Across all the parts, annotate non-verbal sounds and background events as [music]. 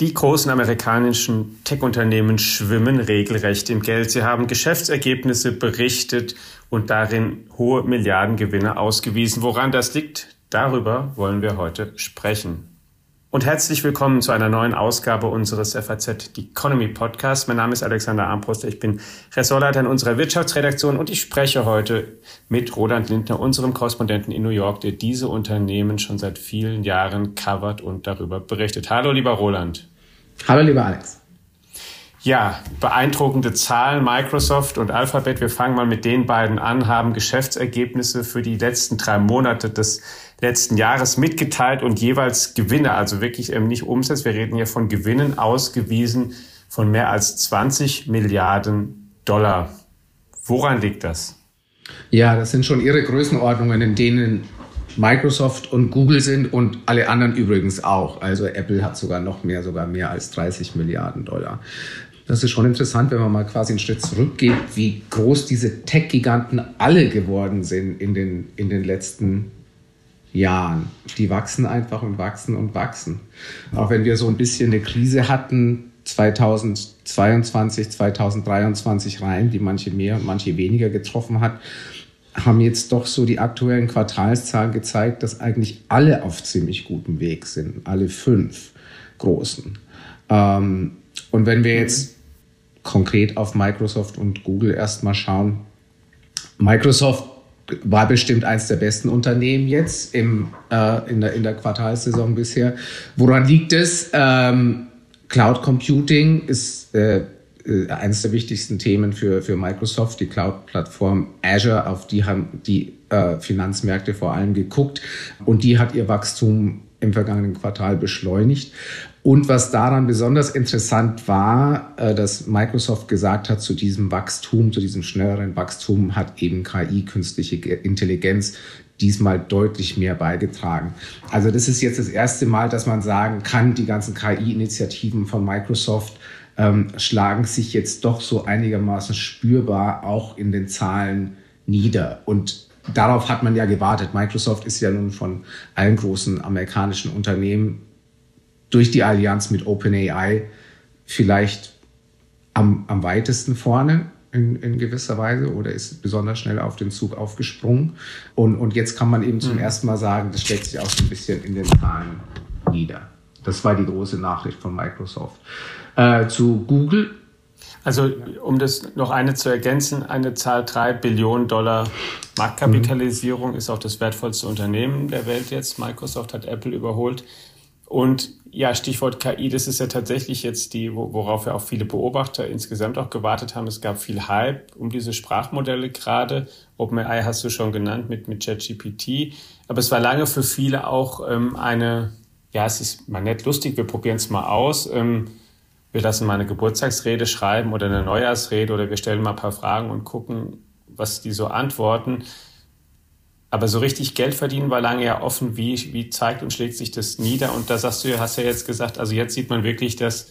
Die großen amerikanischen Tech-Unternehmen schwimmen regelrecht im Geld. Sie haben Geschäftsergebnisse berichtet und darin hohe Milliardengewinne ausgewiesen. Woran das liegt, darüber wollen wir heute sprechen. Und herzlich willkommen zu einer neuen Ausgabe unseres FAZ Economy Podcast. Mein Name ist Alexander Armbruster. Ich bin Ressortleiter in unserer Wirtschaftsredaktion und ich spreche heute mit Roland Lindner, unserem Korrespondenten in New York, der diese Unternehmen schon seit vielen Jahren covert und darüber berichtet. Hallo, lieber Roland. Hallo, lieber Alex. Ja, beeindruckende Zahlen. Microsoft und Alphabet, wir fangen mal mit den beiden an, haben Geschäftsergebnisse für die letzten drei Monate des letzten Jahres mitgeteilt und jeweils Gewinne, also wirklich ähm, nicht Umsatz, wir reden hier von Gewinnen ausgewiesen von mehr als 20 Milliarden Dollar. Woran liegt das? Ja, das sind schon ihre Größenordnungen, in denen Microsoft und Google sind und alle anderen übrigens auch. Also Apple hat sogar noch mehr, sogar mehr als 30 Milliarden Dollar. Das ist schon interessant, wenn man mal quasi einen Schritt zurückgeht, wie groß diese Tech-Giganten alle geworden sind in den, in den letzten Jahren. Die wachsen einfach und wachsen und wachsen. Auch wenn wir so ein bisschen eine Krise hatten, 2022, 2023 rein, die manche mehr und manche weniger getroffen hat, haben jetzt doch so die aktuellen Quartalszahlen gezeigt, dass eigentlich alle auf ziemlich gutem Weg sind, alle fünf großen. Ähm, und wenn wir jetzt konkret auf Microsoft und Google erstmal schauen, Microsoft war bestimmt eines der besten Unternehmen jetzt im, äh, in, der, in der Quartalssaison bisher. Woran liegt es? Ähm, Cloud Computing ist äh, äh, eines der wichtigsten Themen für, für Microsoft, die Cloud-Plattform Azure, auf die haben die äh, Finanzmärkte vor allem geguckt und die hat ihr Wachstum im vergangenen Quartal beschleunigt. Und was daran besonders interessant war, äh, dass Microsoft gesagt hat, zu diesem Wachstum, zu diesem schnelleren Wachstum hat eben KI, künstliche Intelligenz, diesmal deutlich mehr beigetragen. Also das ist jetzt das erste Mal, dass man sagen kann, die ganzen KI-Initiativen von Microsoft ähm, schlagen sich jetzt doch so einigermaßen spürbar auch in den Zahlen nieder. Und darauf hat man ja gewartet. Microsoft ist ja nun von allen großen amerikanischen Unternehmen durch die Allianz mit OpenAI vielleicht am, am weitesten vorne in, in gewisser Weise oder ist besonders schnell auf den Zug aufgesprungen. Und, und jetzt kann man eben zum mhm. ersten Mal sagen, das schlägt sich auch so ein bisschen in den Zahlen nieder. Das war die große Nachricht von Microsoft äh, zu Google. Also um das noch eine zu ergänzen, eine Zahl 3 Billionen Dollar Marktkapitalisierung mhm. ist auch das wertvollste Unternehmen der Welt jetzt. Microsoft hat Apple überholt. Und ja, Stichwort KI, das ist ja tatsächlich jetzt die, worauf ja auch viele Beobachter insgesamt auch gewartet haben. Es gab viel Hype um diese Sprachmodelle gerade. OpenAI hast du schon genannt mit, mit ChatGPT. Aber es war lange für viele auch ähm, eine, ja, es ist mal nett lustig, wir probieren es mal aus. Ähm, wir lassen mal eine Geburtstagsrede schreiben oder eine Neujahrsrede oder wir stellen mal ein paar Fragen und gucken, was die so antworten. Aber so richtig Geld verdienen war lange ja offen, wie, wie zeigt und schlägt sich das nieder. Und da sagst du, hast ja jetzt gesagt, also jetzt sieht man wirklich, dass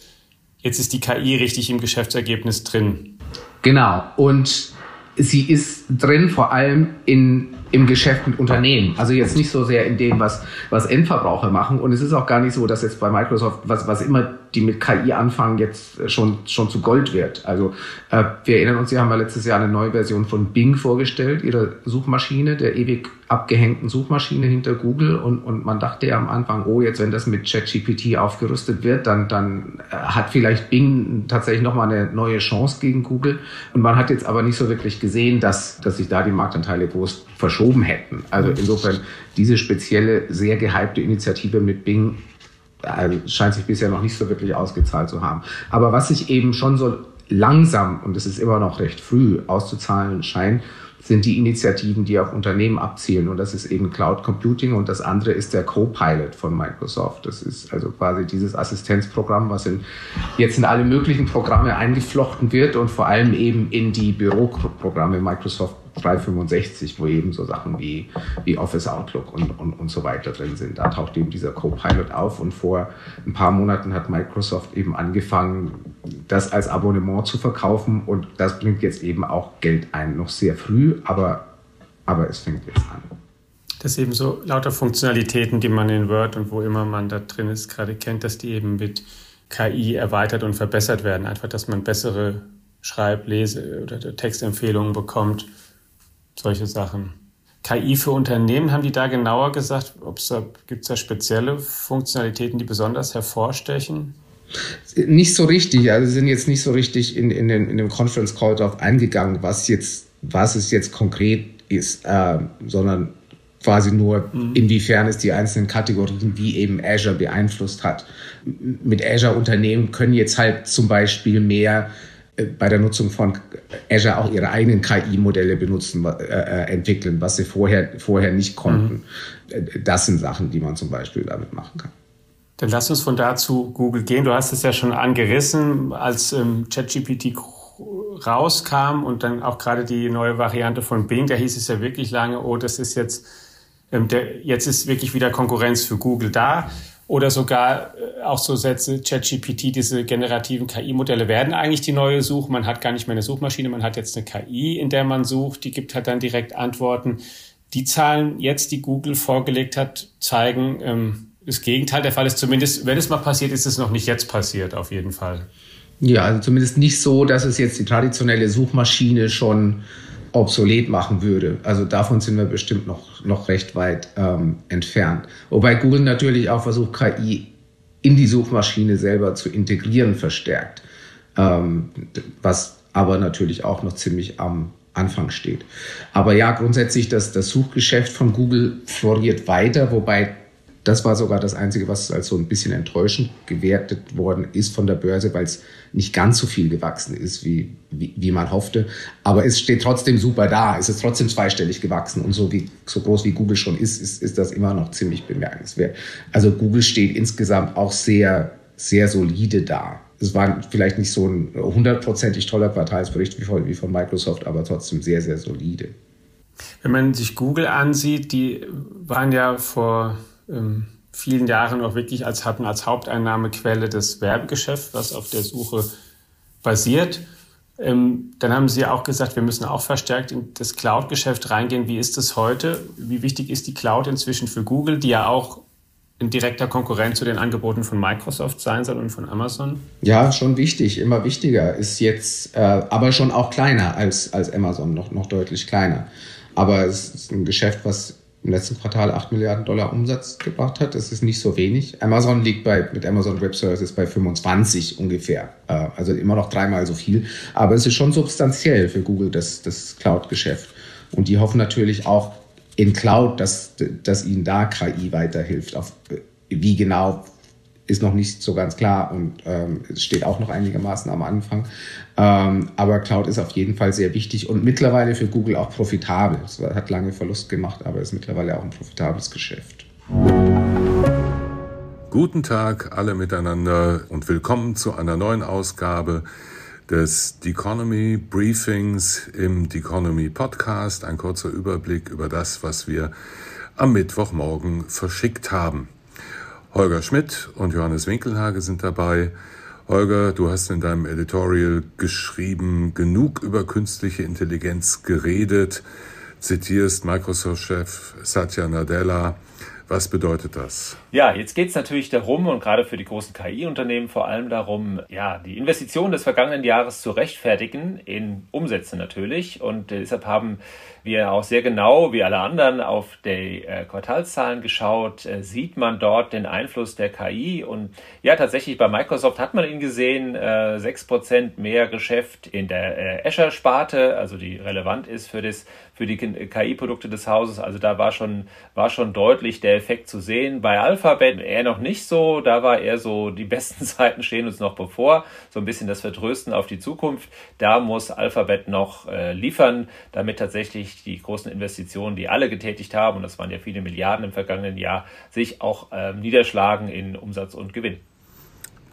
jetzt ist die KI richtig im Geschäftsergebnis drin. Genau. Und sie ist drin vor allem in im Geschäft mit Unternehmen. Also jetzt nicht so sehr in dem, was, was Endverbraucher machen. Und es ist auch gar nicht so, dass jetzt bei Microsoft, was, was immer die mit KI anfangen, jetzt schon, schon zu Gold wird. Also äh, wir erinnern uns, Sie haben ja letztes Jahr eine neue Version von Bing vorgestellt, ihrer Suchmaschine, der ewig abgehängten Suchmaschine hinter Google. Und, und man dachte ja am Anfang, oh, jetzt wenn das mit ChatGPT aufgerüstet wird, dann, dann äh, hat vielleicht Bing tatsächlich nochmal eine neue Chance gegen Google. Und man hat jetzt aber nicht so wirklich gesehen, dass, dass sich da die Marktanteile groß verschoben hätten. Also insofern diese spezielle, sehr gehypte Initiative mit Bing äh, scheint sich bisher noch nicht so wirklich ausgezahlt zu haben. Aber was sich eben schon so langsam, und es ist immer noch recht früh, auszuzahlen scheint, sind die Initiativen, die auf Unternehmen abzielen. Und das ist eben Cloud Computing und das andere ist der Copilot von Microsoft. Das ist also quasi dieses Assistenzprogramm, was in, jetzt in alle möglichen Programme eingeflochten wird und vor allem eben in die Büroprogramme Microsoft 365, wo eben so Sachen wie, wie Office Outlook und, und, und so weiter drin sind. Da taucht eben dieser Copilot auf und vor ein paar Monaten hat Microsoft eben angefangen, das als Abonnement zu verkaufen und das bringt jetzt eben auch Geld ein. Noch sehr früh, aber, aber es fängt jetzt an. Dass eben so lauter Funktionalitäten, die man in Word und wo immer man da drin ist, gerade kennt, dass die eben mit KI erweitert und verbessert werden. Einfach, dass man bessere Schreib-, Lese- oder Textempfehlungen bekommt. Solche Sachen. KI für Unternehmen, haben die da genauer gesagt? Gibt es da spezielle Funktionalitäten, die besonders hervorstechen? Nicht so richtig. Also sind jetzt nicht so richtig in, in, den, in dem Conference Call darauf eingegangen, was jetzt, was es jetzt konkret ist, äh, sondern quasi nur, mhm. inwiefern es die einzelnen Kategorien wie eben Azure beeinflusst hat. Mit Azure Unternehmen können jetzt halt zum Beispiel mehr bei der Nutzung von Azure auch ihre eigenen KI-Modelle benutzen, äh, äh, entwickeln, was sie vorher, vorher nicht konnten. Mhm. Das sind Sachen, die man zum Beispiel damit machen kann. Dann lass uns von da zu Google gehen. Du hast es ja schon angerissen, als ähm, ChatGPT rauskam und dann auch gerade die neue Variante von Bing, da hieß es ja wirklich lange, oh, das ist jetzt, ähm, der, jetzt ist wirklich wieder Konkurrenz für Google da. Oder sogar äh, auch so Sätze, ChatGPT, diese generativen KI-Modelle werden eigentlich die neue Suche. Man hat gar nicht mehr eine Suchmaschine, man hat jetzt eine KI, in der man sucht, die gibt halt dann direkt Antworten. Die Zahlen jetzt, die Google vorgelegt hat, zeigen, ähm, das Gegenteil der Fall ist. Zumindest, wenn es mal passiert, ist es noch nicht jetzt passiert, auf jeden Fall. Ja, also zumindest nicht so, dass es jetzt die traditionelle Suchmaschine schon obsolet machen würde. Also davon sind wir bestimmt noch, noch recht weit ähm, entfernt. Wobei Google natürlich auch versucht, KI in die Suchmaschine selber zu integrieren, verstärkt. Ähm, was aber natürlich auch noch ziemlich am Anfang steht. Aber ja, grundsätzlich, das, das Suchgeschäft von Google floriert weiter, wobei das war sogar das Einzige, was als so ein bisschen enttäuschend gewertet worden ist von der Börse, weil es nicht ganz so viel gewachsen ist, wie, wie, wie, man hoffte. Aber es steht trotzdem super da. Es ist trotzdem zweistellig gewachsen. Und so, wie, so groß wie Google schon ist, ist, ist das immer noch ziemlich bemerkenswert. Also Google steht insgesamt auch sehr, sehr solide da. Es war vielleicht nicht so ein hundertprozentig toller Quartalsbericht wie von, wie von Microsoft, aber trotzdem sehr, sehr solide. Wenn man sich Google ansieht, die waren ja vor vielen Jahren auch wirklich als hatten als Haupteinnahmequelle das Werbegeschäft, was auf der Suche basiert. Ähm, dann haben Sie auch gesagt, wir müssen auch verstärkt in das Cloud-Geschäft reingehen. Wie ist es heute? Wie wichtig ist die Cloud inzwischen für Google, die ja auch in direkter Konkurrenz zu den Angeboten von Microsoft sein soll und von Amazon? Ja, schon wichtig, immer wichtiger. Ist jetzt äh, aber schon auch kleiner als, als Amazon, noch, noch deutlich kleiner. Aber es ist ein Geschäft, was im letzten Quartal 8 Milliarden Dollar Umsatz gebracht hat. Das ist nicht so wenig. Amazon liegt bei, mit Amazon Web Services bei 25 ungefähr. Äh, also immer noch dreimal so viel. Aber es ist schon substanziell für Google, das, das Cloud-Geschäft. Und die hoffen natürlich auch in Cloud, dass, dass ihnen da KI weiterhilft. Auf, wie genau ist noch nicht so ganz klar und ähm, steht auch noch einigermaßen am Anfang. Ähm, aber Cloud ist auf jeden Fall sehr wichtig und mittlerweile für Google auch profitabel. Es hat lange Verlust gemacht, aber ist mittlerweile auch ein profitables Geschäft. Guten Tag alle miteinander und willkommen zu einer neuen Ausgabe des Economy Briefings im Economy Podcast. Ein kurzer Überblick über das, was wir am Mittwochmorgen verschickt haben. Holger Schmidt und Johannes Winkelhage sind dabei. Holger, du hast in deinem Editorial geschrieben, genug über künstliche Intelligenz geredet, zitierst Microsoft-Chef Satya Nadella. Was bedeutet das? Ja, jetzt geht es natürlich darum und gerade für die großen KI-Unternehmen vor allem darum, ja, die Investitionen des vergangenen Jahres zu rechtfertigen, in Umsätze natürlich. Und deshalb haben wir auch sehr genau, wie alle anderen, auf die äh, Quartalszahlen geschaut. Äh, sieht man dort den Einfluss der KI? Und ja, tatsächlich bei Microsoft hat man ihn gesehen, äh, 6% mehr Geschäft in der äh, Azure-Sparte, also die relevant ist für, das, für die KI-Produkte des Hauses. Also da war schon, war schon deutlich der Effekt zu sehen. Bei Alpha Alphabet eher noch nicht so. Da war eher so, die besten [laughs] Zeiten stehen uns noch bevor. So ein bisschen das Vertrösten auf die Zukunft. Da muss Alphabet noch äh, liefern, damit tatsächlich die großen Investitionen, die alle getätigt haben, und das waren ja viele Milliarden im vergangenen Jahr, sich auch äh, niederschlagen in Umsatz und Gewinn.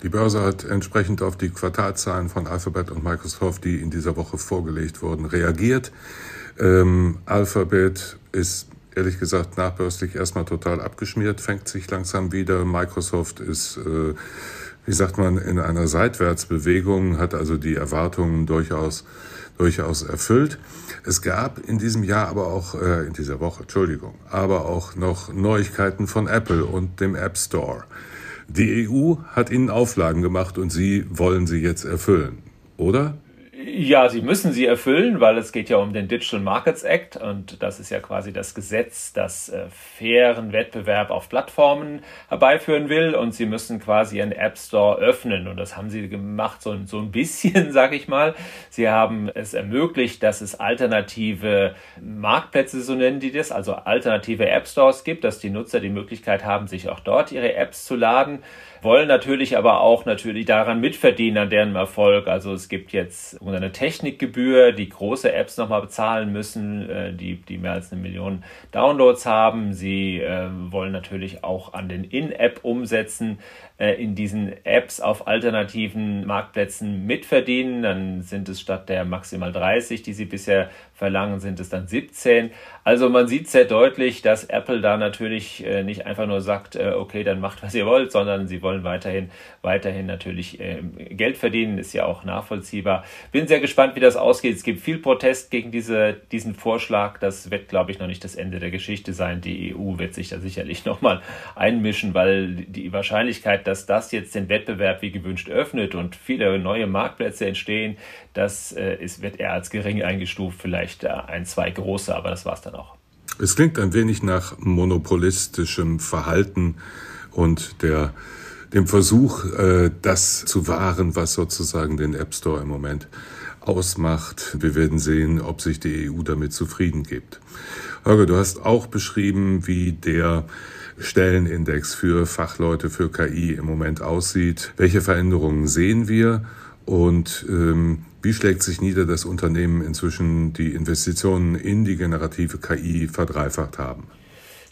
Die Börse hat entsprechend auf die Quartalzahlen von Alphabet und Microsoft, die in dieser Woche vorgelegt wurden, reagiert. Ähm, Alphabet ist ehrlich gesagt nachbörslich erstmal total abgeschmiert, fängt sich langsam wieder. Microsoft ist, äh, wie sagt man, in einer Seitwärtsbewegung, hat also die Erwartungen durchaus durchaus erfüllt. Es gab in diesem Jahr aber auch, äh, in dieser Woche, Entschuldigung, aber auch noch Neuigkeiten von Apple und dem App Store. Die EU hat ihnen Auflagen gemacht und sie wollen sie jetzt erfüllen, oder? Ja, sie müssen sie erfüllen, weil es geht ja um den Digital Markets Act und das ist ja quasi das Gesetz, das äh, fairen Wettbewerb auf Plattformen herbeiführen will und sie müssen quasi ihren App Store öffnen und das haben sie gemacht so, so ein bisschen, [laughs] sag ich mal. Sie haben es ermöglicht, dass es alternative Marktplätze, so nennen die das, also alternative App Stores gibt, dass die Nutzer die Möglichkeit haben, sich auch dort ihre Apps zu laden wollen natürlich aber auch natürlich daran mitverdienen an deren Erfolg. Also es gibt jetzt eine Technikgebühr, die große Apps nochmal bezahlen müssen, äh, die, die mehr als eine Million Downloads haben. Sie äh, wollen natürlich auch an den In-App-Umsätzen in diesen Apps auf alternativen Marktplätzen mitverdienen. Dann sind es statt der maximal 30, die sie bisher verlangen, sind es dann 17. Also man sieht sehr deutlich, dass Apple da natürlich äh, nicht einfach nur sagt, äh, okay, dann macht, was ihr wollt, sondern sie wollen weiterhin, weiterhin natürlich ähm, Geld verdienen, ist ja auch nachvollziehbar. Bin sehr gespannt, wie das ausgeht. Es gibt viel Protest gegen diese, diesen Vorschlag. Das wird, glaube ich, noch nicht das Ende der Geschichte sein. Die EU wird sich da sicherlich [laughs] nochmal einmischen, weil die Wahrscheinlichkeit, dass das jetzt den Wettbewerb wie gewünscht öffnet und viele neue Marktplätze entstehen, das äh, ist, wird eher als gering eingestuft, vielleicht äh, ein, zwei große, aber das war es dann auch. Es klingt ein wenig nach monopolistischem Verhalten und der, dem Versuch, äh, das zu wahren, was sozusagen den App Store im Moment ausmacht. Wir werden sehen, ob sich die EU damit zufrieden gibt. Holger, du hast auch beschrieben, wie der Stellenindex für Fachleute für KI im Moment aussieht. Welche Veränderungen sehen wir und ähm, wie schlägt sich nieder, dass Unternehmen inzwischen die Investitionen in die generative KI verdreifacht haben?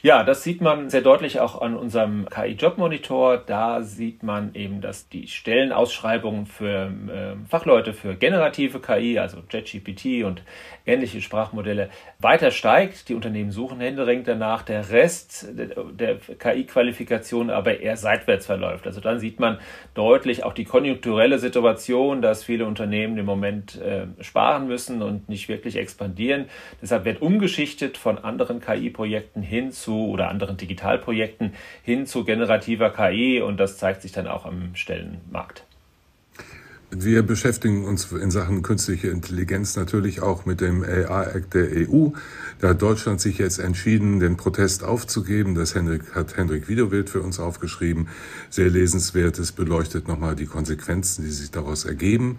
Ja, das sieht man sehr deutlich auch an unserem KI-Job-Monitor. Da sieht man eben, dass die Stellenausschreibungen für äh, Fachleute für generative KI, also JetGPT und ähnliche Sprachmodelle, weiter steigt. Die Unternehmen suchen händeringend danach. Der Rest der KI-Qualifikation aber eher seitwärts verläuft. Also dann sieht man deutlich auch die konjunkturelle Situation, dass viele Unternehmen im Moment äh, sparen müssen und nicht wirklich expandieren. Deshalb wird umgeschichtet von anderen KI-Projekten hin zu oder anderen Digitalprojekten hin zu generativer KI und das zeigt sich dann auch am Stellenmarkt. Wir beschäftigen uns in Sachen künstliche Intelligenz natürlich auch mit dem AI-Act der EU. Da hat Deutschland sich jetzt entschieden, den Protest aufzugeben. Das hat Hendrik Widowild für uns aufgeschrieben. Sehr lesenswert. Es beleuchtet nochmal die Konsequenzen, die sich daraus ergeben.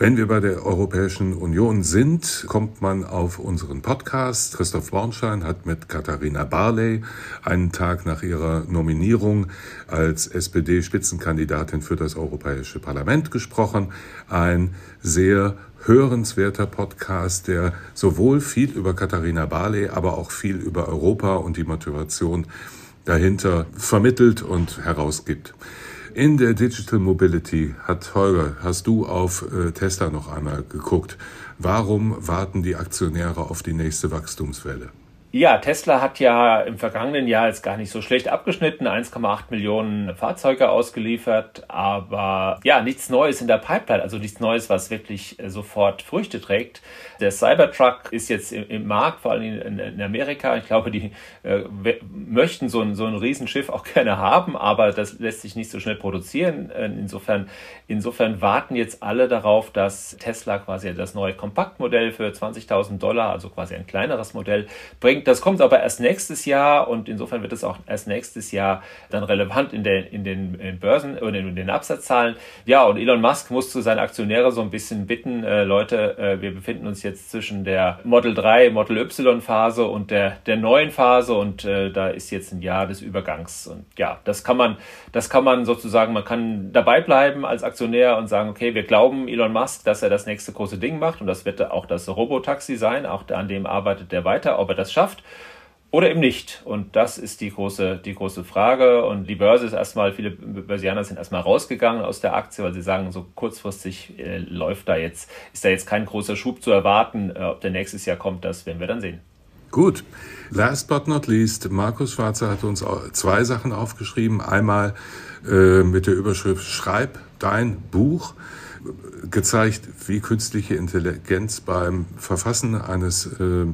Wenn wir bei der Europäischen Union sind, kommt man auf unseren Podcast. Christoph Bornschein hat mit Katharina Barley einen Tag nach ihrer Nominierung als SPD-Spitzenkandidatin für das Europäische Parlament gesprochen. Ein sehr hörenswerter Podcast, der sowohl viel über Katharina Barley, aber auch viel über Europa und die Motivation dahinter vermittelt und herausgibt. In der Digital Mobility hat Holger, hast du auf äh, Tesla noch einmal geguckt. Warum warten die Aktionäre auf die nächste Wachstumswelle? Ja, Tesla hat ja im vergangenen Jahr jetzt gar nicht so schlecht abgeschnitten, 1,8 Millionen Fahrzeuge ausgeliefert, aber ja, nichts Neues in der Pipeline, also nichts Neues, was wirklich äh, sofort Früchte trägt. Der Cybertruck ist jetzt im, im Markt, vor allem in, in, Amerika. Ich glaube, die äh, möchten so ein, so ein Riesenschiff auch [laughs] gerne haben, aber das lässt sich nicht so schnell produzieren. Äh, insofern, insofern warten jetzt alle darauf, dass Tesla quasi das neue Kompaktmodell für 20.000 Dollar, also quasi ein kleineres Modell, bringt das kommt aber erst nächstes Jahr und insofern wird es auch erst nächstes Jahr dann relevant in, den, in den Börsen und in, den Absatzzahlen. Ja, und Elon Musk musste seine Aktionäre so ein bisschen bitten, äh, Leute, äh, wir befinden uns jetzt zwischen der Model 3, Model Y Phase und der, der neuen Phase und äh, da ist jetzt ein Jahr des Übergangs. Und ja, das kann man, das kann man sozusagen, man kann dabei bleiben als Aktionär und sagen, okay, wir glauben Elon Musk, dass er das nächste große Ding macht und das wird auch das Robotaxi sein, auch an dem arbeitet er weiter, ob er das schafft oder eben nicht. Und das ist die große, die große Frage. Und die Börse ist erstmal, viele Börsianer sind erstmal rausgegangen aus der Aktie, weil sie sagen, so kurzfristig äh, läuft da jetzt, ist da jetzt kein großer Schub zu erwarten. Äh, ob der nächstes Jahr kommt, das werden wir dann sehen. Gut. Last but not least, Markus Schwarzer hat uns zwei Sachen aufgeschrieben. Einmal äh, mit der Überschrift Schreib dein Buch. gezeigt, wie künstliche Intelligenz beim Verfassen eines äh,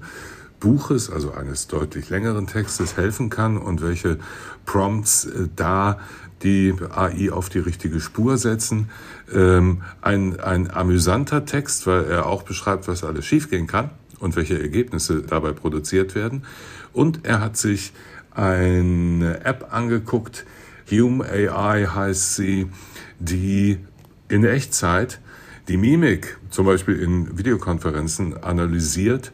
Buches, also eines deutlich längeren Textes, helfen kann und welche Prompts äh, da die AI auf die richtige Spur setzen. Ähm, ein, ein amüsanter Text, weil er auch beschreibt, was alles schiefgehen kann und welche Ergebnisse dabei produziert werden. Und er hat sich eine App angeguckt, Hume AI heißt sie, die in Echtzeit die Mimik zum Beispiel in Videokonferenzen analysiert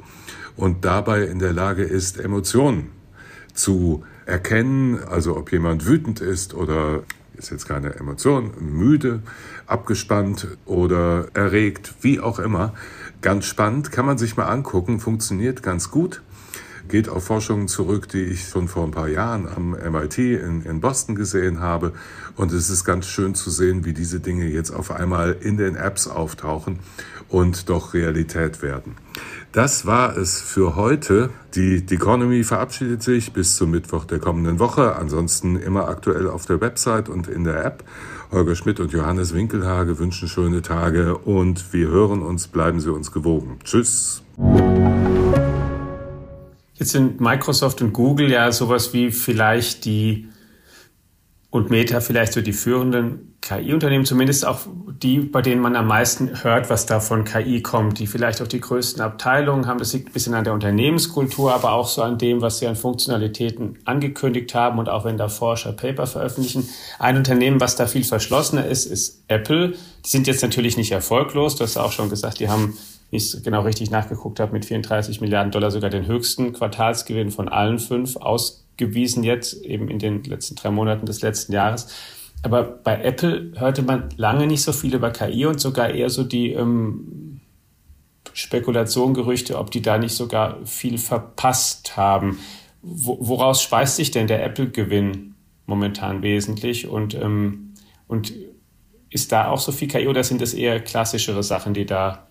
und dabei in der Lage ist, Emotionen zu erkennen, also ob jemand wütend ist oder ist jetzt keine Emotion, müde, abgespannt oder erregt, wie auch immer. Ganz spannend, kann man sich mal angucken, funktioniert ganz gut geht auf Forschungen zurück, die ich schon vor ein paar Jahren am MIT in, in Boston gesehen habe. Und es ist ganz schön zu sehen, wie diese Dinge jetzt auf einmal in den Apps auftauchen und doch Realität werden. Das war es für heute. Die, Economy verabschiedet sich bis zum Mittwoch der kommenden Woche. Ansonsten immer aktuell auf der Website und in der App. Holger Schmidt und Johannes Winkelhage wünschen schöne Tage und wir hören uns, bleiben Sie uns gewogen. Tschüss. Jetzt sind Microsoft und Google ja sowas wie vielleicht die und Meta vielleicht so die führenden KI-Unternehmen, zumindest auch die, bei denen man am meisten hört, was da von KI kommt, die vielleicht auch die größten Abteilungen haben. Das liegt ein bisschen an der Unternehmenskultur, aber auch so an dem, was sie an Funktionalitäten angekündigt haben und auch wenn da Forscher Paper veröffentlichen. Ein Unternehmen, was da viel verschlossener ist, ist Apple. Die sind jetzt natürlich nicht erfolglos. Du hast auch schon gesagt, die haben wie ich es genau richtig nachgeguckt habe, mit 34 Milliarden Dollar sogar den höchsten Quartalsgewinn von allen fünf ausgewiesen jetzt, eben in den letzten drei Monaten des letzten Jahres. Aber bei Apple hörte man lange nicht so viel über KI und sogar eher so die ähm, Spekulation, Gerüchte, ob die da nicht sogar viel verpasst haben. Wo, woraus speist sich denn der Apple-Gewinn momentan wesentlich? Und, ähm, und ist da auch so viel KI oder sind das eher klassischere Sachen, die da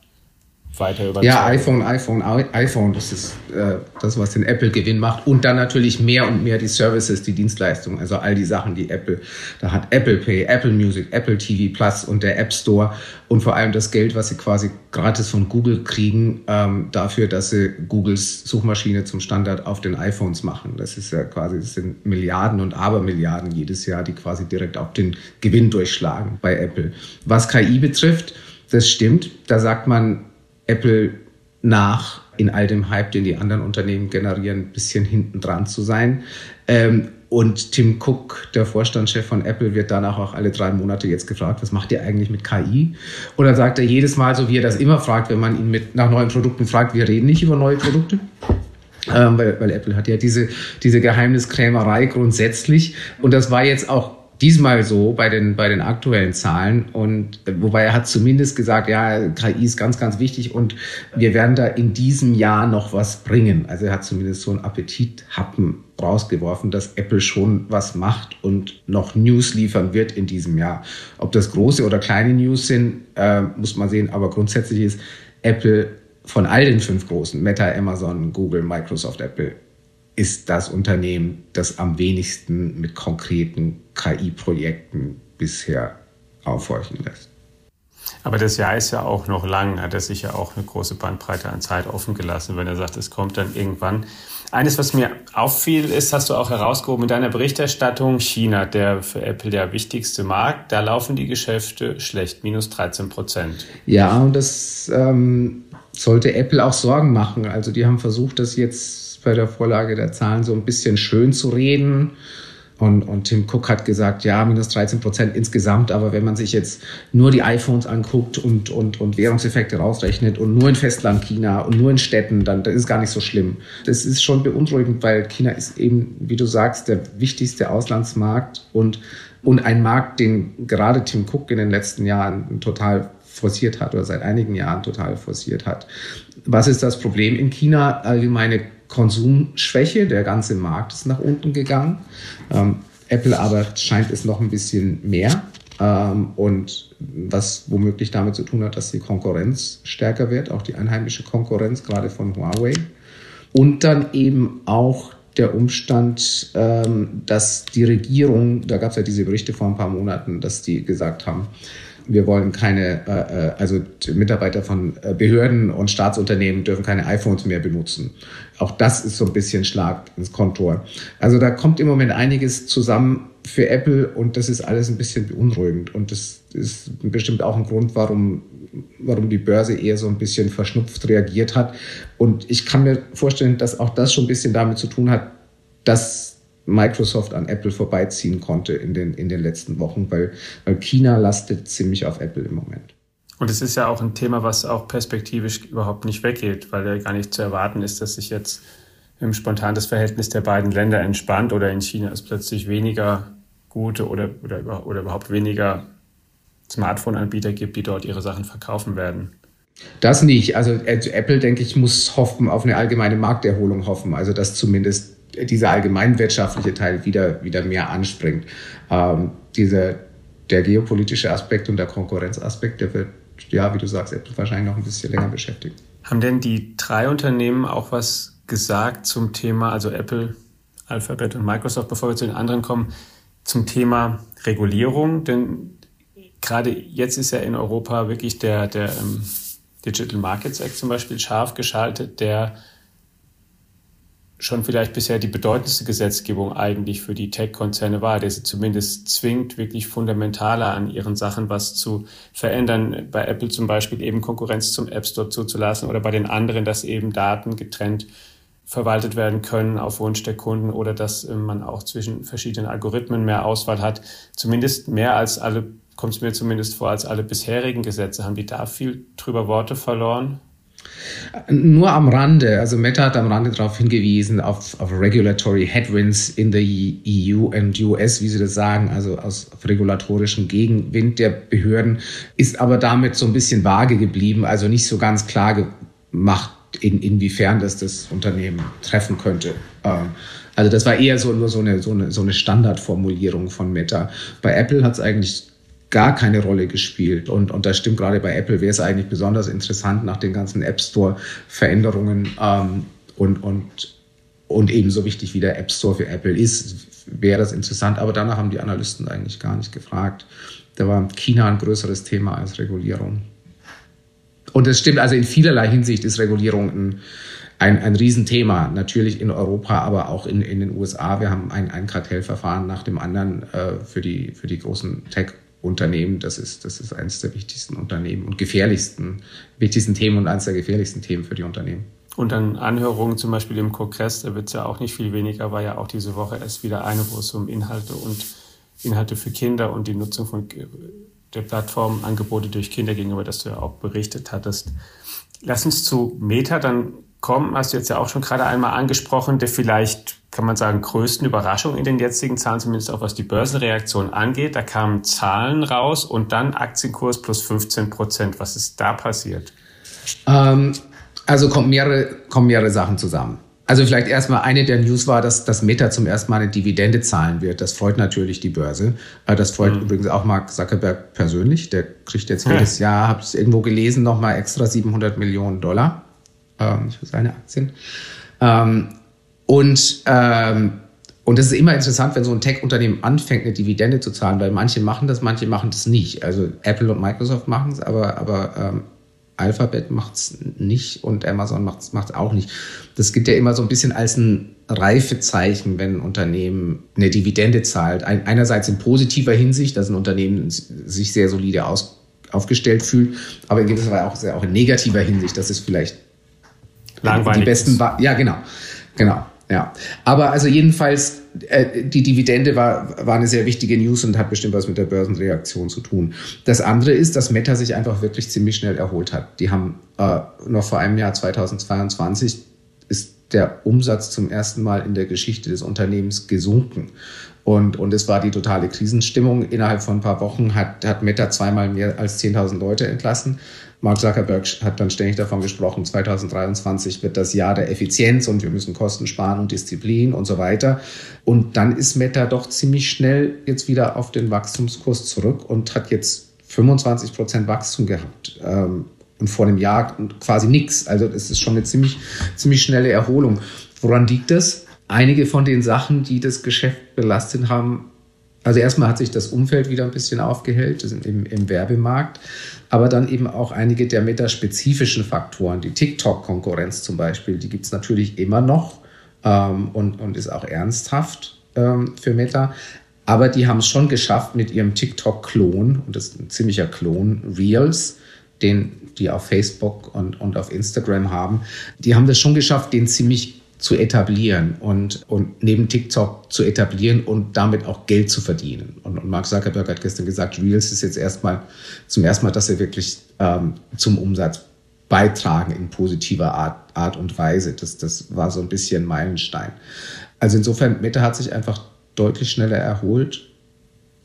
weiter überzeugen. Ja, iPhone, iPhone, iPhone, das ist äh, das, was den Apple-Gewinn macht. Und dann natürlich mehr und mehr die Services, die Dienstleistungen, also all die Sachen, die Apple, da hat Apple Pay, Apple Music, Apple TV Plus und der App Store und vor allem das Geld, was sie quasi gratis von Google kriegen, ähm, dafür, dass sie Googles Suchmaschine zum Standard auf den iPhones machen. Das ist ja quasi, das sind Milliarden und Abermilliarden jedes Jahr, die quasi direkt auf den Gewinn durchschlagen bei Apple. Was KI betrifft, das stimmt. Da sagt man, Apple nach in all dem Hype, den die anderen Unternehmen generieren, ein bisschen hinten dran zu sein. Ähm, und Tim Cook, der Vorstandschef von Apple, wird danach auch alle drei Monate jetzt gefragt, was macht ihr eigentlich mit KI? Und dann sagt er jedes Mal, so wie er das immer fragt, wenn man ihn mit, nach neuen Produkten fragt, wir reden nicht über neue Produkte. Ähm, weil, weil Apple hat ja diese, diese Geheimniskrämerei grundsätzlich. Und das war jetzt auch diesmal so bei den, bei den aktuellen Zahlen. Und wobei er hat zumindest gesagt, ja, KI ist ganz, ganz wichtig und wir werden da in diesem Jahr noch was bringen. Also er hat zumindest so einen Appetithappen rausgeworfen, dass Apple schon was macht und noch News liefern wird in diesem Jahr. Ob das große oder kleine News sind, äh, muss man sehen. Aber grundsätzlich ist Apple von all den fünf großen, Meta, Amazon, Google, Microsoft, Apple, ist das Unternehmen, das am wenigsten mit konkreten KI-Projekten bisher aufhorchen lässt. Aber das Jahr ist ja auch noch lang, hat er sich ja auch eine große Bandbreite an Zeit offen gelassen, wenn er sagt, es kommt dann irgendwann. Eines, was mir auffiel, ist, hast du auch herausgehoben in deiner Berichterstattung, China, der für Apple der wichtigste Markt, da laufen die Geschäfte schlecht, minus 13 Prozent. Ja, und das ähm, sollte Apple auch Sorgen machen. Also die haben versucht, das jetzt bei der Vorlage der Zahlen so ein bisschen schön zu reden. Und, und Tim Cook hat gesagt, ja, minus 13 Prozent insgesamt, aber wenn man sich jetzt nur die iPhones anguckt und, und, und Währungseffekte rausrechnet und nur in Festland China und nur in Städten, dann das ist gar nicht so schlimm. Das ist schon beunruhigend, weil China ist eben, wie du sagst, der wichtigste Auslandsmarkt und, und ein Markt, den gerade Tim Cook in den letzten Jahren total forciert hat oder seit einigen Jahren total forciert hat. Was ist das Problem in China? Allgemeine Konsumschwäche. Der ganze Markt ist nach unten gegangen. Ähm, Apple aber scheint es noch ein bisschen mehr. Ähm, und was womöglich damit zu tun hat, dass die Konkurrenz stärker wird, auch die einheimische Konkurrenz, gerade von Huawei. Und dann eben auch der Umstand, ähm, dass die Regierung, da gab es ja diese Berichte vor ein paar Monaten, dass die gesagt haben, wir wollen keine, äh, äh also Mitarbeiter von äh, Behörden und Staatsunternehmen dürfen keine iPhones mehr benutzen. Auch das ist so ein bisschen Schlag ins Kontor. Also da kommt im Moment einiges zusammen für Apple und das ist alles ein bisschen beunruhigend. Und das ist bestimmt auch ein Grund, warum, warum die Börse eher so ein bisschen verschnupft reagiert hat. Und ich kann mir vorstellen, dass auch das schon ein bisschen damit zu tun hat, dass Microsoft an Apple vorbeiziehen konnte in den, in den letzten Wochen, weil, weil China lastet ziemlich auf Apple im Moment. Und es ist ja auch ein Thema, was auch perspektivisch überhaupt nicht weggeht, weil ja gar nicht zu erwarten ist, dass sich jetzt im spontan das Verhältnis der beiden Länder entspannt oder in China es plötzlich weniger gute oder, oder, oder überhaupt weniger Smartphone-Anbieter gibt, die dort ihre Sachen verkaufen werden. Das nicht. Also Apple, denke ich, muss hoffen, auf eine allgemeine Markterholung hoffen. Also dass zumindest dieser allgemeinwirtschaftliche Teil wieder, wieder mehr anspringt. Ähm, dieser, der geopolitische Aspekt und der Konkurrenzaspekt, der wird, ja, wie du sagst, Apple wahrscheinlich noch ein bisschen länger beschäftigen. Haben denn die drei Unternehmen auch was gesagt zum Thema, also Apple, Alphabet und Microsoft, bevor wir zu den anderen kommen, zum Thema Regulierung? Denn gerade jetzt ist ja in Europa wirklich der, der ähm, Digital Markets Act zum Beispiel scharf geschaltet, der schon vielleicht bisher die bedeutendste Gesetzgebung eigentlich für die Tech-Konzerne war, der sie zumindest zwingt, wirklich fundamentaler an ihren Sachen was zu verändern. Bei Apple zum Beispiel eben Konkurrenz zum App Store zuzulassen oder bei den anderen, dass eben Daten getrennt verwaltet werden können auf Wunsch der Kunden oder dass äh, man auch zwischen verschiedenen Algorithmen mehr Auswahl hat. Zumindest mehr als alle, kommt es mir zumindest vor, als alle bisherigen Gesetze. Haben die da viel drüber Worte verloren? Nur am Rande, also Meta hat am Rande darauf hingewiesen, auf, auf Regulatory Headwinds in the EU und US, wie sie das sagen, also aus regulatorischen Gegenwind der Behörden, ist aber damit so ein bisschen vage geblieben, also nicht so ganz klar gemacht, in, inwiefern das das Unternehmen treffen könnte. Ähm, also das war eher so nur so eine, so eine, so eine Standardformulierung von Meta. Bei Apple hat es eigentlich gar keine Rolle gespielt. Und, und das stimmt gerade bei Apple, wäre es eigentlich besonders interessant nach den ganzen App Store-Veränderungen ähm, und, und, und ebenso wichtig wie der App Store für Apple ist, wäre das interessant. Aber danach haben die Analysten eigentlich gar nicht gefragt. Da war China ein größeres Thema als Regulierung. Und es stimmt, also in vielerlei Hinsicht ist Regulierung ein, ein, ein Riesenthema. Natürlich in Europa, aber auch in, in den USA. Wir haben ein, ein Kartellverfahren nach dem anderen äh, für, die, für die großen Tech- Unternehmen, das ist, das ist eines der wichtigsten Unternehmen und gefährlichsten, wichtigsten Themen und eines der gefährlichsten Themen für die Unternehmen. Und dann Anhörungen zum Beispiel im Kongress, da wird es ja auch nicht viel weniger, war ja auch diese Woche erst wieder eine, wo es um Inhalte und Inhalte für Kinder und die Nutzung von der Plattformangebote durch Kinder gegenüber, das du ja auch berichtet hattest. Lass uns zu Meta dann kommen, hast du jetzt ja auch schon gerade einmal angesprochen, der vielleicht kann man sagen, größten Überraschung in den jetzigen Zahlen, zumindest auch was die Börsenreaktion angeht. Da kamen Zahlen raus und dann Aktienkurs plus 15 Prozent. Was ist da passiert? Ähm, also kommen mehrere, kommen mehrere Sachen zusammen. Also vielleicht erstmal eine der News war, dass das Meta zum ersten Mal eine Dividende zahlen wird. Das freut natürlich die Börse. Äh, das freut mhm. übrigens auch Mark Zuckerberg persönlich. Der kriegt jetzt jedes Jahr, habe ich irgendwo gelesen, nochmal extra 700 Millionen Dollar ähm, für seine Aktien. Ähm, und, ähm, und das ist immer interessant, wenn so ein Tech-Unternehmen anfängt, eine Dividende zu zahlen, weil manche machen das, manche machen das nicht. Also Apple und Microsoft machen es, aber, aber ähm, Alphabet macht es nicht und Amazon macht es auch nicht. Das gibt ja immer so ein bisschen als ein Reifezeichen, wenn ein Unternehmen eine Dividende zahlt. Ein, einerseits in positiver Hinsicht, dass ein Unternehmen sich sehr solide aus, aufgestellt fühlt, aber in gewisser Weise auch, auch in negativer Hinsicht, dass es vielleicht Langweilig die besten, ist. ja genau, genau. Ja, aber also jedenfalls, äh, die Dividende war, war eine sehr wichtige News und hat bestimmt was mit der Börsenreaktion zu tun. Das andere ist, dass Meta sich einfach wirklich ziemlich schnell erholt hat. Die haben äh, noch vor einem Jahr 2022 ist der Umsatz zum ersten Mal in der Geschichte des Unternehmens gesunken. Und, und es war die totale Krisenstimmung. Innerhalb von ein paar Wochen hat, hat Meta zweimal mehr als 10.000 Leute entlassen. Mark Zuckerberg hat dann ständig davon gesprochen, 2023 wird das Jahr der Effizienz und wir müssen Kosten sparen und Disziplin und so weiter. Und dann ist Meta doch ziemlich schnell jetzt wieder auf den Wachstumskurs zurück und hat jetzt 25 Prozent Wachstum gehabt. Ähm, und vor einem Jahr quasi nichts. Also es ist schon eine ziemlich, ziemlich schnelle Erholung. Woran liegt das? Einige von den Sachen, die das Geschäft belastet haben, Also erstmal hat sich das Umfeld wieder ein bisschen aufgehellt im, im Werbemarkt, aber dann eben auch einige der metaspezifischen Faktoren, die TikTok-Konkurrenz zum Beispiel, die gibt es natürlich immer noch ähm, und, und ist auch ernsthaft ähm, für Meta. Aber die haben es schon geschafft mit ihrem TikTok-Klon, und das ist ein ziemlicher Klon, Reels, den die auf Facebook und, und auf Instagram haben, die haben das schon geschafft, den ziemlich zu etablieren und, und neben TikTok zu etablieren und damit auch Geld zu verdienen. Und, und Mark Zuckerberg hat gestern gesagt, Reels ist jetzt erstmal zum ersten Mal, dass er wirklich ähm, zum Umsatz beitragen in positiver Art, Art und Weise. Das, das war so ein bisschen Meilenstein. Also insofern, Meta hat sich einfach deutlich schneller erholt,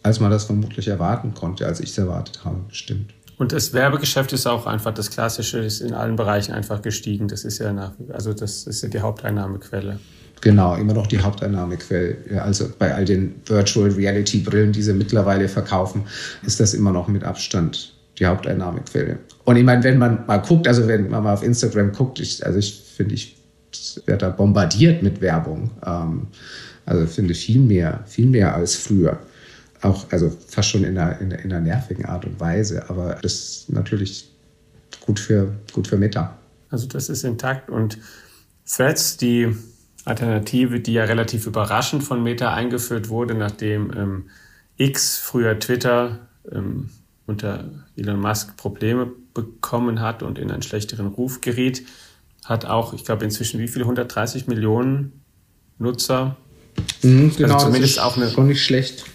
als man das vermutlich erwarten konnte, als ich es erwartet habe, stimmt. Und das Werbegeschäft ist auch einfach, das Klassische ist in allen Bereichen einfach gestiegen. Das ist ja nach, also das ist ja die Haupteinnahmequelle. Genau, immer noch die Haupteinnahmequelle. Also bei all den Virtual Reality Brillen, die sie mittlerweile verkaufen, ist das immer noch mit Abstand die Haupteinnahmequelle. Und ich meine, wenn man mal guckt, also wenn man mal auf Instagram guckt, ich, also ich finde, ich werde da bombardiert mit Werbung. Ähm, also finde viel mehr, viel mehr als früher auch, also fast schon in einer, in, in einer nervigen Art und Weise. Aber das ist natürlich gut für, gut für Meta. Also das ist intakt und Threads, die Alternative, die ja relativ überraschend von Meta eingeführt wurde, nachdem ähm, X, früher Twitter, ähm, unter Elon Musk Probleme bekommen hat und in einen schlechteren Ruf geriet, hat auch, ich glaube, inzwischen wie viele? 130 Millionen Nutzer. Mhm, genau, also zumindest auch eine. Schon nicht schlecht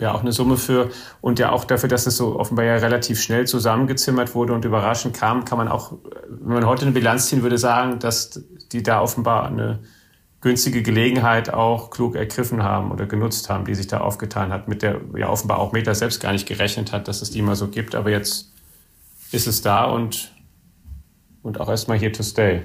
ja auch eine Summe für und ja auch dafür, dass es so offenbar ja relativ schnell zusammengezimmert wurde und überraschend kam, kann man auch, wenn man heute eine Bilanz ziehen würde, sagen, dass die da offenbar eine günstige Gelegenheit auch klug ergriffen haben oder genutzt haben, die sich da aufgetan hat, mit der ja offenbar auch Meta selbst gar nicht gerechnet hat, dass es die mal so gibt, aber jetzt ist es da und, und auch erstmal here to stay.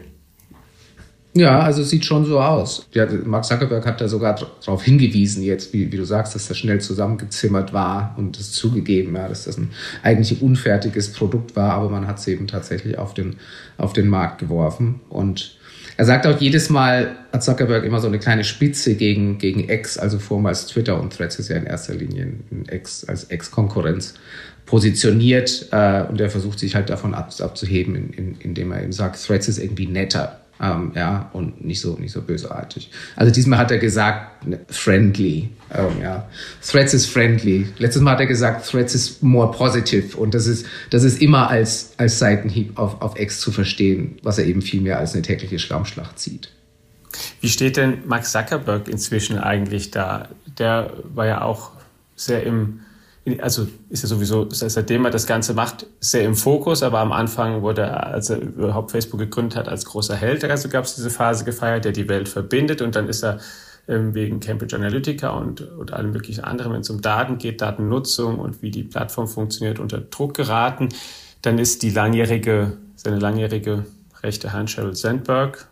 Ja, also es sieht schon so aus. Ja, Mark Zuckerberg hat da sogar darauf hingewiesen, jetzt, wie, wie, du sagst, dass das schnell zusammengezimmert war und es zugegeben, ja, dass das ein eigentlich unfertiges Produkt war, aber man hat es eben tatsächlich auf den, auf den Markt geworfen. Und er sagt auch jedes Mal, hat Zuckerberg immer so eine kleine Spitze gegen, gegen X, also vormals Twitter und Threads ist ja in erster Linie ein X, als Ex-Konkurrenz positioniert äh, und er versucht sich halt davon ab, abzuheben, in, in, indem er eben sagt, Threads ist irgendwie netter ähm, ja, und nicht so, nicht so bösartig. Also diesmal hat er gesagt, ne, friendly, ähm, ja. Threads ist friendly. Letztes Mal hat er gesagt, Threads ist more positive und das ist, das ist immer als, als Seitenhieb auf, auf X zu verstehen, was er eben viel mehr als eine tägliche Schlammschlacht sieht. Wie steht denn Mark Zuckerberg inzwischen eigentlich da? Der war ja auch sehr im also ist er sowieso, seitdem er das Ganze macht, sehr im Fokus, aber am Anfang wurde er, als er überhaupt Facebook gegründet hat, als großer Held. Also gab es diese Phase gefeiert, der die Welt verbindet und dann ist er ähm, wegen Cambridge Analytica und, und allem möglichen anderen, wenn es um Daten geht, Datennutzung und wie die Plattform funktioniert, unter Druck geraten. Dann ist die langjährige, seine langjährige rechte Hand Sheryl Sandberg,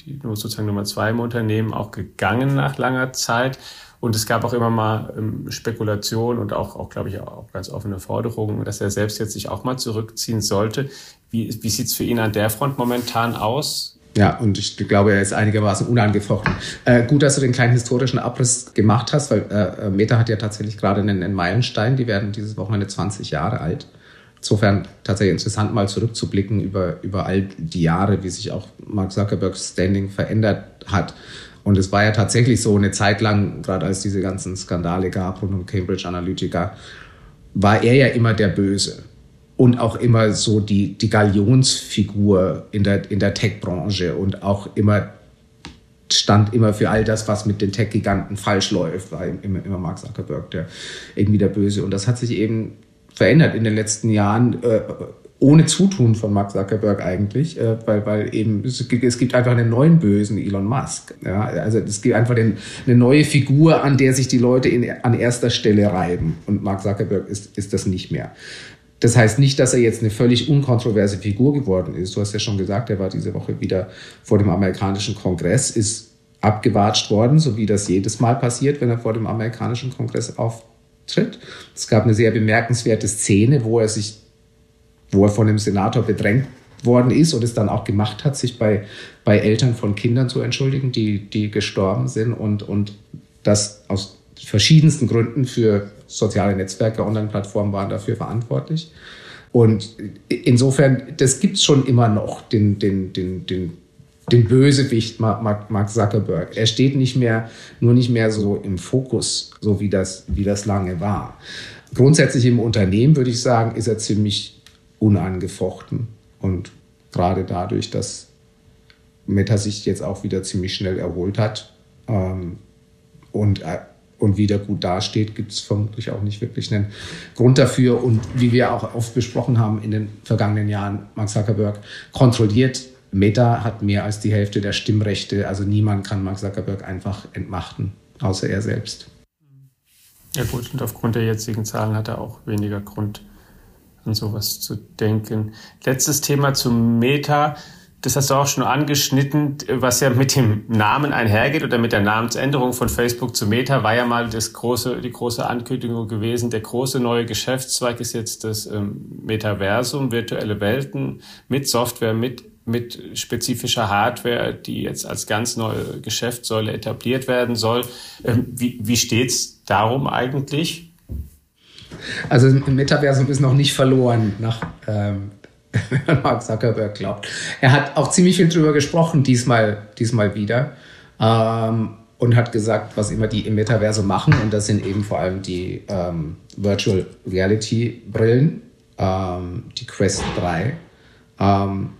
die nur sozusagen Nummer zwei im Unternehmen, auch gegangen nach langer Zeit. Und es gab auch immer mal ähm, Spekulationen und auch, auch glaube ich, auch ganz offene Forderungen, dass er selbst jetzt sich auch mal zurückziehen sollte. Wie, wie sieht es für ihn an der Front momentan aus? Ja, und ich glaube, er ist einigermaßen unangefochten. Äh, gut, dass du den kleinen historischen Abriss gemacht hast, weil äh, Meta hat ja tatsächlich gerade einen, einen Meilenstein. Die werden dieses Wochenende 20 Jahre alt. Insofern tatsächlich interessant, mal zurückzublicken über, über all die Jahre, wie sich auch Mark Zuckerbergs Standing verändert hat. Und es war ja tatsächlich so eine Zeit lang, gerade als diese ganzen Skandale gab rund um Cambridge Analytica, war er ja immer der Böse und auch immer so die, die Galionsfigur in der, in der Tech-Branche und auch immer stand immer für all das, was mit den Tech-Giganten falsch läuft, war immer, immer Mark Zuckerberg der irgendwie der Böse. Und das hat sich eben verändert in den letzten Jahren. Äh, ohne Zutun von Mark Zuckerberg eigentlich, äh, weil, weil eben es gibt, es gibt einfach einen neuen bösen Elon Musk. Ja? Also es gibt einfach den, eine neue Figur, an der sich die Leute in, an erster Stelle reiben. Und Mark Zuckerberg ist, ist das nicht mehr. Das heißt nicht, dass er jetzt eine völlig unkontroverse Figur geworden ist. Du hast ja schon gesagt, er war diese Woche wieder vor dem amerikanischen Kongress, ist abgewatscht worden, so wie das jedes Mal passiert, wenn er vor dem amerikanischen Kongress auftritt. Es gab eine sehr bemerkenswerte Szene, wo er sich wo er von dem Senator bedrängt worden ist und es dann auch gemacht hat, sich bei, bei Eltern von Kindern zu entschuldigen, die, die gestorben sind und, und das aus verschiedensten Gründen für soziale Netzwerke, Online-Plattformen waren dafür verantwortlich. Und insofern, das gibt es schon immer noch, den, den, den, den, den Bösewicht Mark Zuckerberg. Er steht nicht mehr, nur nicht mehr so im Fokus, so wie das, wie das lange war. Grundsätzlich im Unternehmen würde ich sagen, ist er ziemlich unangefochten. Und gerade dadurch, dass Meta sich jetzt auch wieder ziemlich schnell erholt hat ähm, und, äh, und wieder gut dasteht, gibt es vermutlich auch nicht wirklich einen Grund dafür. Und wie wir auch oft besprochen haben in den vergangenen Jahren, Mark Zuckerberg kontrolliert Meta hat mehr als die Hälfte der Stimmrechte. Also niemand kann Mark Zuckerberg einfach entmachten, außer er selbst. Ja gut, und aufgrund der jetzigen Zahlen hat er auch weniger Grund, an sowas zu denken. Letztes Thema zum Meta das hast du auch schon angeschnitten, was ja mit dem Namen einhergeht oder mit der Namensänderung von Facebook zu Meta war ja mal das große, die große Ankündigung gewesen. Der große neue Geschäftszweig ist jetzt das ähm, Metaversum, virtuelle Welten mit Software, mit mit spezifischer Hardware, die jetzt als ganz neue Geschäftssäule etabliert werden soll. Ähm, wie, wie steht's darum eigentlich? Also im Metaversum ist noch nicht verloren nach ähm, [laughs] Mark Zuckerberg glaubt. Er hat auch ziemlich viel drüber gesprochen, diesmal, diesmal wieder. Ähm, und hat gesagt, was immer die im Metaversum machen. Und das sind eben vor allem die ähm, Virtual Reality Brillen, ähm, die Quest 3. Ähm,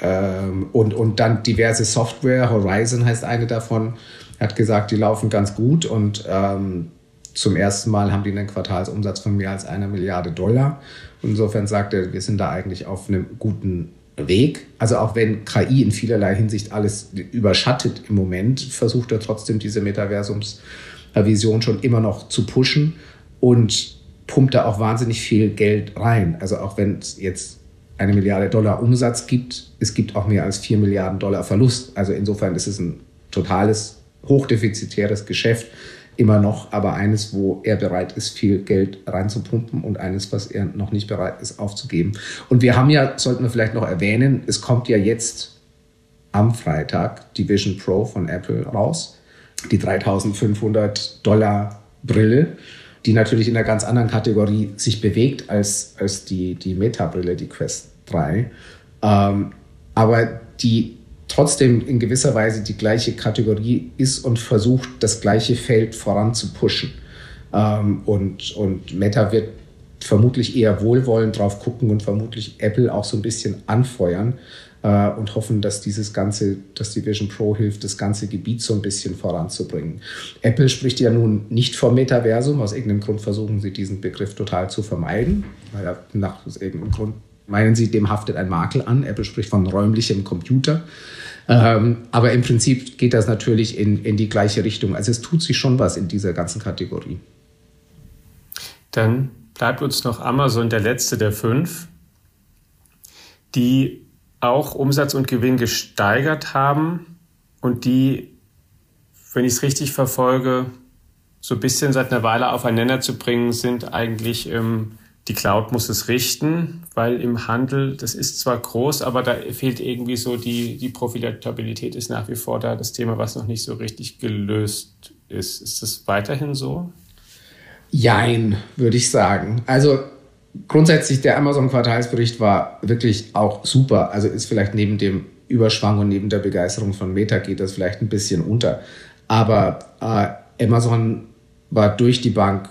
ähm, und, und dann diverse Software. Horizon heißt eine davon. Hat gesagt, die laufen ganz gut und ähm, zum ersten Mal haben die einen Quartalsumsatz von mehr als einer Milliarde Dollar. Insofern sagt er, wir sind da eigentlich auf einem guten Weg. Also auch wenn KI in vielerlei Hinsicht alles überschattet im Moment, versucht er trotzdem diese Metaversumsvision schon immer noch zu pushen und pumpt da auch wahnsinnig viel Geld rein. Also auch wenn es jetzt eine Milliarde Dollar Umsatz gibt, es gibt auch mehr als vier Milliarden Dollar Verlust. Also insofern ist es ein totales, hochdefizitäres Geschäft immer noch, aber eines, wo er bereit ist, viel Geld reinzupumpen und eines, was er noch nicht bereit ist aufzugeben. Und wir haben ja, sollten wir vielleicht noch erwähnen, es kommt ja jetzt am Freitag die Vision Pro von Apple raus, die 3500 Dollar Brille, die natürlich in einer ganz anderen Kategorie sich bewegt als, als die, die Meta-Brille, die Quest 3. Ähm, aber die trotzdem in gewisser Weise die gleiche Kategorie ist und versucht, das gleiche Feld voran zu pushen. Ähm, und, und Meta wird vermutlich eher wohlwollend drauf gucken und vermutlich Apple auch so ein bisschen anfeuern äh, und hoffen, dass dieses ganze, dass die Vision Pro hilft, das ganze Gebiet so ein bisschen voranzubringen. Apple spricht ja nun nicht vom Metaversum, aus irgendeinem Grund versuchen sie diesen Begriff total zu vermeiden, weil nach irgendeinem Grund meinen sie, dem haftet ein Makel an. Apple spricht von räumlichem Computer. Ähm, aber im Prinzip geht das natürlich in, in die gleiche Richtung. Also es tut sich schon was in dieser ganzen Kategorie. Dann bleibt uns noch Amazon, der letzte der fünf, die auch Umsatz und Gewinn gesteigert haben und die, wenn ich es richtig verfolge, so ein bisschen seit einer Weile aufeinander zu bringen sind, eigentlich ähm, die Cloud muss es richten, weil im Handel, das ist zwar groß, aber da fehlt irgendwie so die, die Profitabilität ist nach wie vor da, das Thema, was noch nicht so richtig gelöst ist. Ist das weiterhin so? Jein, würde ich sagen. Also grundsätzlich, der Amazon-Quartalsbericht war wirklich auch super. Also ist vielleicht neben dem Überschwang und neben der Begeisterung von Meta geht das vielleicht ein bisschen unter. Aber äh, Amazon war durch die Bank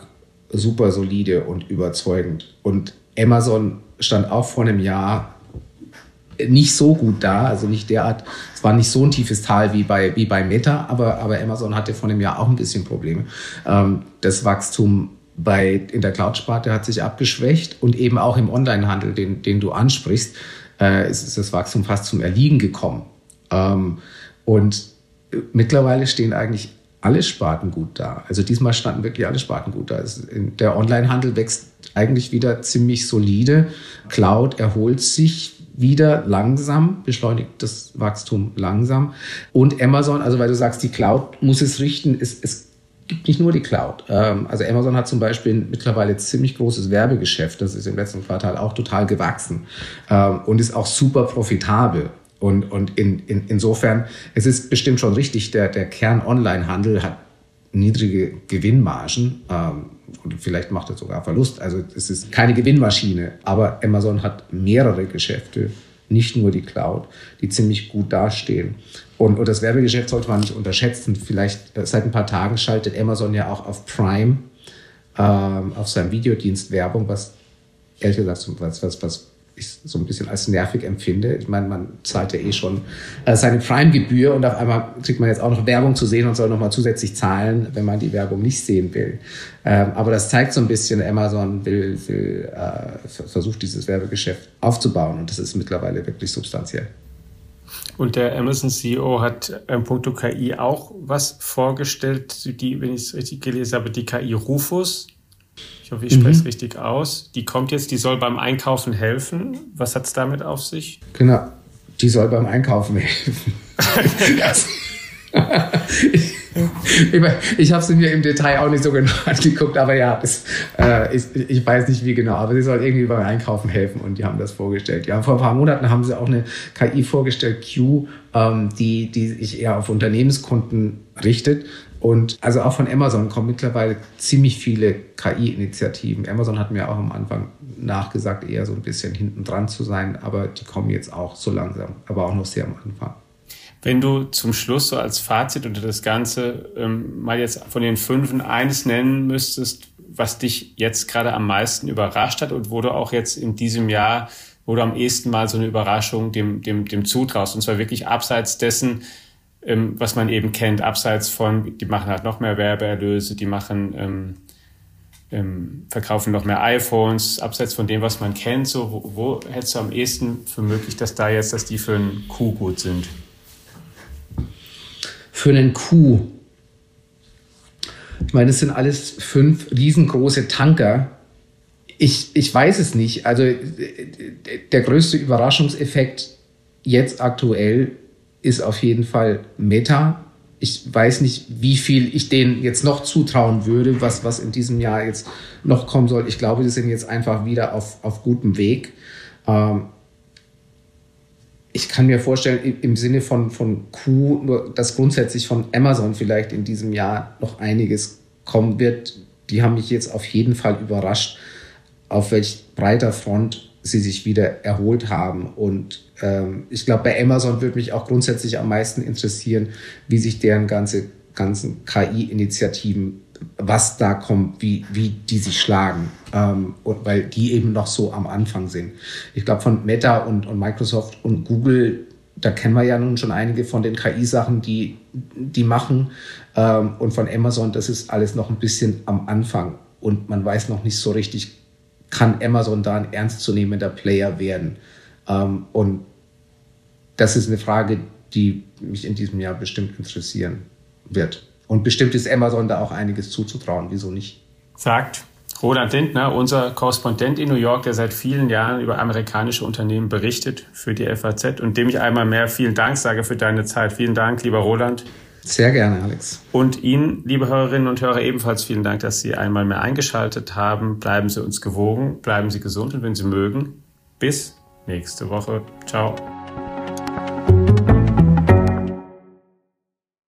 super solide und überzeugend. Und Amazon stand auch vor einem Jahr nicht so gut da, also nicht derart, es war nicht so ein tiefes Tal wie bei, wie bei Meta, aber, aber Amazon hatte vor einem Jahr auch ein bisschen Probleme. Ähm, das Wachstum bei, in der Cloud-Sparte hat sich abgeschwächt und eben auch im Onlinehandel, den, den du ansprichst, äh, ist, ist das Wachstum fast zum Erliegen gekommen. Ähm, und mittlerweile stehen eigentlich alle Sparten gut da. Also diesmal standen wirklich alle Sparten gut da. Der Onlinehandel wächst eigentlich wieder ziemlich solide. Cloud erholt sich wieder langsam, beschleunigt das Wachstum langsam. Und Amazon, also weil du sagst, die Cloud muss es richten, es, es gibt nicht nur die Cloud. Ähm, also Amazon hat zum Beispiel mittlerweile ziemlich großes Werbegeschäft. Das ist im letzten Quartal auch total gewachsen ähm, und ist auch super profitabel. Und, und in, in, insofern, es ist bestimmt schon richtig, der, der Kern-Online-Handel hat niedrige Gewinnmargen. Ähm, und vielleicht macht er sogar Verlust. Also es ist keine Gewinnmaschine. Aber Amazon hat mehrere Geschäfte, nicht nur die Cloud, die ziemlich gut dastehen. Und, und das Werbegeschäft sollte man nicht unterschätzen. Vielleicht äh, seit ein paar Tagen schaltet Amazon ja auch auf Prime, ähm, auf seinem Videodienst Werbung, was ehrlich gesagt was, was, was ich so ein bisschen als nervig empfinde. Ich meine, man zahlt ja eh schon äh, seine Prime-Gebühr und auf einmal kriegt man jetzt auch noch Werbung zu sehen und soll nochmal zusätzlich zahlen, wenn man die Werbung nicht sehen will. Ähm, aber das zeigt so ein bisschen, Amazon will, will äh, versucht dieses Werbegeschäft aufzubauen und das ist mittlerweile wirklich substanziell. Und der Amazon-CEO hat im Punkto KI auch was vorgestellt, die, wenn ich es richtig gelesen habe, die KI Rufus hoffe, ich spreche es mhm. richtig aus. Die kommt jetzt, die soll beim Einkaufen helfen. Was hat es damit auf sich? Genau, die soll beim Einkaufen helfen. [laughs] ich, ich habe sie mir im Detail auch nicht so genau [laughs] angeguckt, aber ja, das, äh, ich, ich, weiß nicht wie genau, aber sie soll irgendwie beim Einkaufen helfen und die haben das vorgestellt. Ja, vor ein paar Monaten haben sie auch eine KI vorgestellt, Q, ähm, die, die sich eher auf Unternehmenskunden richtet und also auch von Amazon kommen mittlerweile ziemlich viele KI-Initiativen. Amazon hat mir auch am Anfang nachgesagt, eher so ein bisschen hinten dran zu sein, aber die kommen jetzt auch so langsam, aber auch noch sehr am Anfang. Wenn du zum Schluss so als Fazit unter das Ganze ähm, mal jetzt von den fünf eines nennen müsstest, was dich jetzt gerade am meisten überrascht hat und wo du auch jetzt in diesem Jahr, wo du am ehesten mal so eine Überraschung dem, dem, dem zutraust, und zwar wirklich abseits dessen, ähm, was man eben kennt, abseits von, die machen halt noch mehr Werbeerlöse, die machen, ähm, ähm, verkaufen noch mehr iPhones, abseits von dem, was man kennt, so, wo, wo hättest du am ehesten für möglich, dass da jetzt, dass die für einen Kuh gut sind? Für einen Kuh. Ich meine, das sind alles fünf riesengroße Tanker. Ich, ich weiß es nicht. Also der größte Überraschungseffekt jetzt aktuell ist auf jeden Fall Meta. Ich weiß nicht, wie viel ich denen jetzt noch zutrauen würde, was, was in diesem Jahr jetzt noch kommen soll. Ich glaube, die sind jetzt einfach wieder auf, auf gutem Weg. Ähm, ich kann mir vorstellen, im Sinne von, von Q, dass grundsätzlich von Amazon vielleicht in diesem Jahr noch einiges kommen wird. Die haben mich jetzt auf jeden Fall überrascht, auf welch breiter Front sie sich wieder erholt haben. Und ähm, ich glaube, bei Amazon würde mich auch grundsätzlich am meisten interessieren, wie sich deren ganze, ganzen KI-Initiativen, was da kommt, wie, wie die sich schlagen. Ähm, und weil die eben noch so am Anfang sind. Ich glaube, von Meta und, und Microsoft und Google, da kennen wir ja nun schon einige von den KI-Sachen, die die machen. Ähm, und von Amazon, das ist alles noch ein bisschen am Anfang. Und man weiß noch nicht so richtig, kann Amazon da ein ernstzunehmender Player werden? Ähm, und das ist eine Frage, die mich in diesem Jahr bestimmt interessieren wird. Und bestimmt ist Amazon da auch einiges zuzutrauen. Wieso nicht? Sagt Roland Lindner, unser Korrespondent in New York, der seit vielen Jahren über amerikanische Unternehmen berichtet für die FAZ und dem ich einmal mehr vielen Dank sage für deine Zeit. Vielen Dank, lieber Roland. Sehr gerne, Alex. Und Ihnen, liebe Hörerinnen und Hörer, ebenfalls vielen Dank, dass Sie einmal mehr eingeschaltet haben. Bleiben Sie uns gewogen, bleiben Sie gesund und wenn Sie mögen, bis nächste Woche. Ciao.